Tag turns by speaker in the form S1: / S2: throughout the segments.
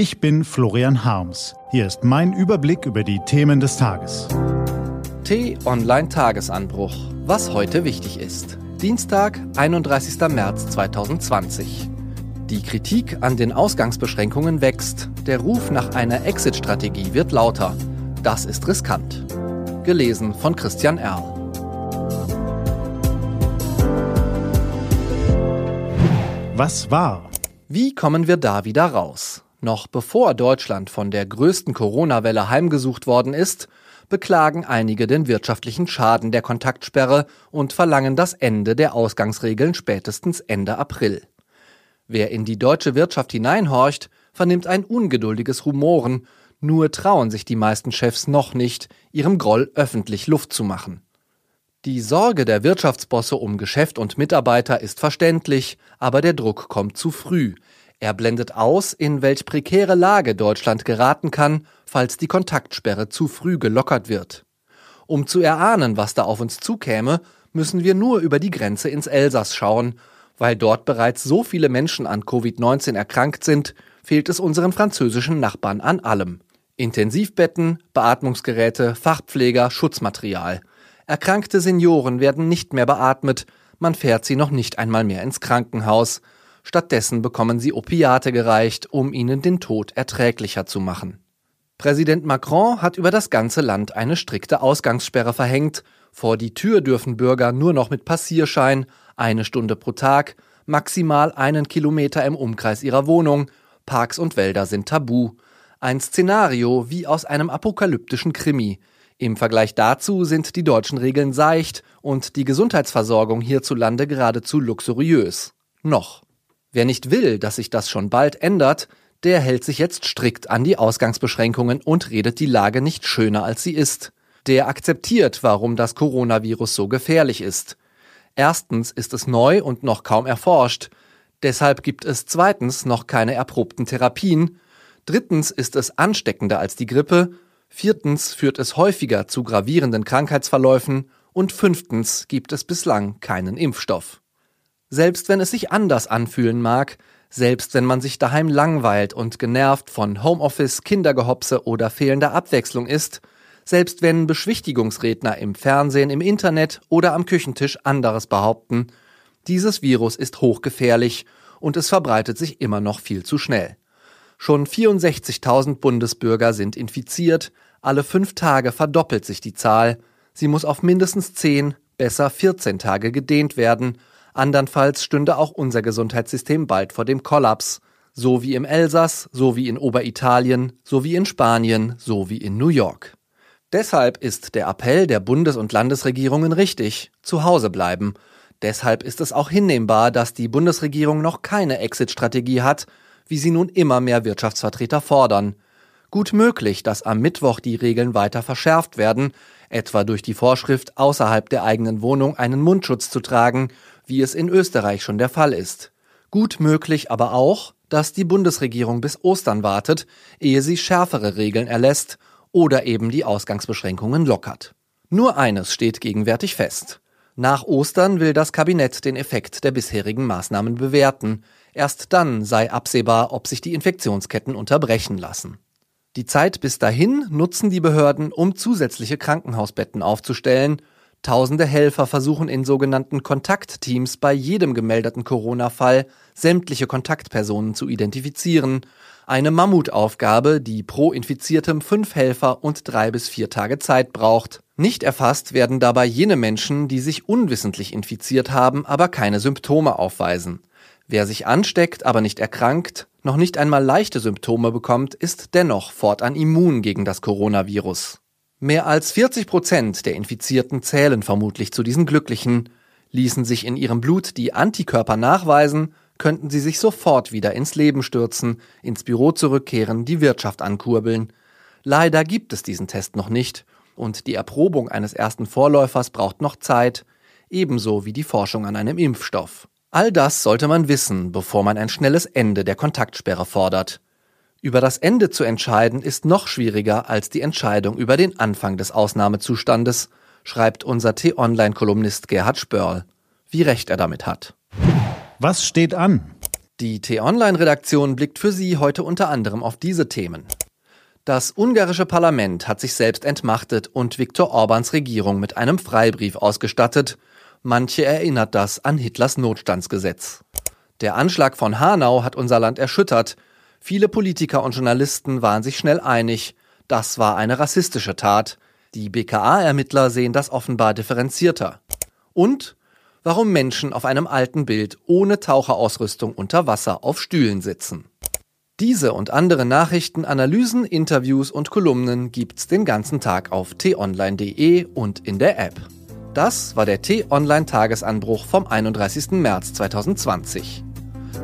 S1: Ich bin Florian Harms. Hier ist mein Überblick über die Themen des Tages.
S2: T-Online Tagesanbruch. Was heute wichtig ist. Dienstag, 31. März 2020. Die Kritik an den Ausgangsbeschränkungen wächst. Der Ruf nach einer Exit-Strategie wird lauter. Das ist riskant. Gelesen von Christian Erl.
S1: Was war?
S2: Wie kommen wir da wieder raus? Noch bevor Deutschland von der größten Corona-Welle heimgesucht worden ist, beklagen einige den wirtschaftlichen Schaden der Kontaktsperre und verlangen das Ende der Ausgangsregeln spätestens Ende April. Wer in die deutsche Wirtschaft hineinhorcht, vernimmt ein ungeduldiges Rumoren, nur trauen sich die meisten Chefs noch nicht, ihrem Groll öffentlich Luft zu machen. Die Sorge der Wirtschaftsbosse um Geschäft und Mitarbeiter ist verständlich, aber der Druck kommt zu früh. Er blendet aus, in welch prekäre Lage Deutschland geraten kann, falls die Kontaktsperre zu früh gelockert wird. Um zu erahnen, was da auf uns zukäme, müssen wir nur über die Grenze ins Elsass schauen. Weil dort bereits so viele Menschen an Covid-19 erkrankt sind, fehlt es unseren französischen Nachbarn an allem. Intensivbetten, Beatmungsgeräte, Fachpfleger, Schutzmaterial. Erkrankte Senioren werden nicht mehr beatmet, man fährt sie noch nicht einmal mehr ins Krankenhaus. Stattdessen bekommen sie Opiate gereicht, um ihnen den Tod erträglicher zu machen. Präsident Macron hat über das ganze Land eine strikte Ausgangssperre verhängt. Vor die Tür dürfen Bürger nur noch mit Passierschein, eine Stunde pro Tag, maximal einen Kilometer im Umkreis ihrer Wohnung. Parks und Wälder sind tabu. Ein Szenario wie aus einem apokalyptischen Krimi. Im Vergleich dazu sind die deutschen Regeln seicht und die Gesundheitsversorgung hierzulande geradezu luxuriös. Noch. Wer nicht will, dass sich das schon bald ändert, der hält sich jetzt strikt an die Ausgangsbeschränkungen und redet die Lage nicht schöner als sie ist. Der akzeptiert, warum das Coronavirus so gefährlich ist. Erstens ist es neu und noch kaum erforscht. Deshalb gibt es zweitens noch keine erprobten Therapien. Drittens ist es ansteckender als die Grippe Viertens führt es häufiger zu gravierenden Krankheitsverläufen und fünftens gibt es bislang keinen Impfstoff. Selbst wenn es sich anders anfühlen mag, selbst wenn man sich daheim langweilt und genervt von Homeoffice, Kindergehopse oder fehlender Abwechslung ist, selbst wenn Beschwichtigungsredner im Fernsehen, im Internet oder am Küchentisch anderes behaupten, dieses Virus ist hochgefährlich und es verbreitet sich immer noch viel zu schnell. Schon 64.000 Bundesbürger sind infiziert, alle fünf Tage verdoppelt sich die Zahl. Sie muss auf mindestens 10, besser 14 Tage gedehnt werden, andernfalls stünde auch unser Gesundheitssystem bald vor dem Kollaps, so wie im Elsass, so wie in Oberitalien, so wie in Spanien, so wie in New York. Deshalb ist der Appell der Bundes- und Landesregierungen richtig, zu Hause bleiben. Deshalb ist es auch hinnehmbar, dass die Bundesregierung noch keine Exit-Strategie hat, wie sie nun immer mehr Wirtschaftsvertreter fordern. Gut möglich, dass am Mittwoch die Regeln weiter verschärft werden, etwa durch die Vorschrift, außerhalb der eigenen Wohnung einen Mundschutz zu tragen, wie es in Österreich schon der Fall ist. Gut möglich aber auch, dass die Bundesregierung bis Ostern wartet, ehe sie schärfere Regeln erlässt oder eben die Ausgangsbeschränkungen lockert. Nur eines steht gegenwärtig fest. Nach Ostern will das Kabinett den Effekt der bisherigen Maßnahmen bewerten. Erst dann sei absehbar, ob sich die Infektionsketten unterbrechen lassen. Die Zeit bis dahin nutzen die Behörden, um zusätzliche Krankenhausbetten aufzustellen. Tausende Helfer versuchen in sogenannten Kontaktteams bei jedem gemeldeten Corona-Fall sämtliche Kontaktpersonen zu identifizieren. Eine Mammutaufgabe, die pro Infiziertem fünf Helfer und drei bis vier Tage Zeit braucht. Nicht erfasst werden dabei jene Menschen, die sich unwissentlich infiziert haben, aber keine Symptome aufweisen. Wer sich ansteckt, aber nicht erkrankt, noch nicht einmal leichte Symptome bekommt, ist dennoch fortan immun gegen das Coronavirus. Mehr als 40 Prozent der Infizierten zählen vermutlich zu diesen Glücklichen. Ließen sich in ihrem Blut die Antikörper nachweisen, könnten sie sich sofort wieder ins Leben stürzen, ins Büro zurückkehren, die Wirtschaft ankurbeln. Leider gibt es diesen Test noch nicht und die Erprobung eines ersten Vorläufers braucht noch Zeit, ebenso wie die Forschung an einem Impfstoff. All das sollte man wissen, bevor man ein schnelles Ende der Kontaktsperre fordert. Über das Ende zu entscheiden ist noch schwieriger als die Entscheidung über den Anfang des Ausnahmezustandes, schreibt unser T-Online-Kolumnist Gerhard Spörl. Wie recht er damit hat.
S1: Was steht an?
S2: Die T-Online-Redaktion blickt für Sie heute unter anderem auf diese Themen. Das ungarische Parlament hat sich selbst entmachtet und Viktor Orbans Regierung mit einem Freibrief ausgestattet. Manche erinnert das an Hitlers Notstandsgesetz. Der Anschlag von Hanau hat unser Land erschüttert. Viele Politiker und Journalisten waren sich schnell einig, das war eine rassistische Tat. Die BKA-Ermittler sehen das offenbar differenzierter. Und warum Menschen auf einem alten Bild ohne Taucherausrüstung unter Wasser auf Stühlen sitzen. Diese und andere Nachrichten, Analysen, Interviews und Kolumnen gibt's den ganzen Tag auf t-online.de und in der App. Das war der T-Online Tagesanbruch vom 31. März 2020.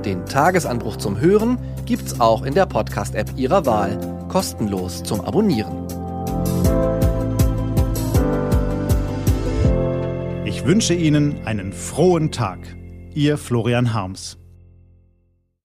S2: Den Tagesanbruch zum Hören gibt's auch in der Podcast-App Ihrer Wahl, kostenlos zum Abonnieren.
S1: Ich wünsche Ihnen einen frohen Tag. Ihr Florian Harms.